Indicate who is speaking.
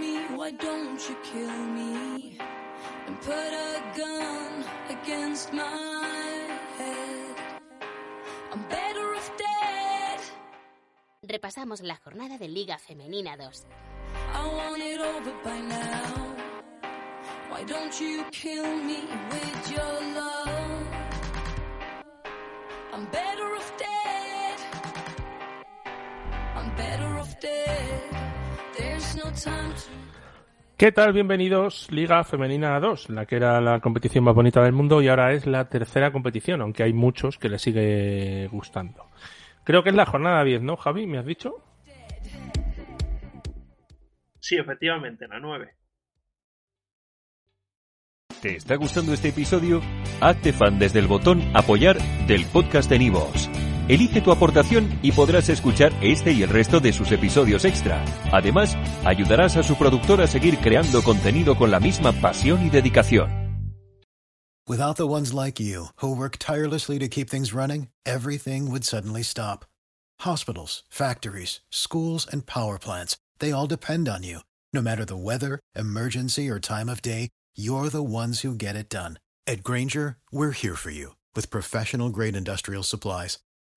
Speaker 1: Me why don't you kill me and put a gun against my head. I'm better off dead.
Speaker 2: Repasamos la jornada de Liga Femenina 2.
Speaker 1: I want it over by now. Why don't you kill me with your love? I'm better off dead. I'm better off dead.
Speaker 3: ¿Qué tal? Bienvenidos Liga Femenina 2, la que era la competición más bonita del mundo y ahora es la tercera competición, aunque hay muchos que les sigue gustando. Creo que es la jornada 10, ¿no, Javi? ¿Me has dicho?
Speaker 4: Sí, efectivamente, la 9.
Speaker 5: ¿Te está gustando este episodio? Hazte fan desde el botón Apoyar del podcast de Nivos. Elige tu aportación y podrás escuchar este y el resto de sus episodios extra. Además, ayudarás a su productor a seguir creando contenido con la misma pasión y dedicación.
Speaker 6: Without the ones like you, who work tirelessly to keep things running, everything would suddenly stop. Hospitals, factories, schools, and power plants, they all depend on you. No matter the weather, emergency, or time of day, you're the ones who get it done. At Granger, we're here for you with professional grade industrial supplies.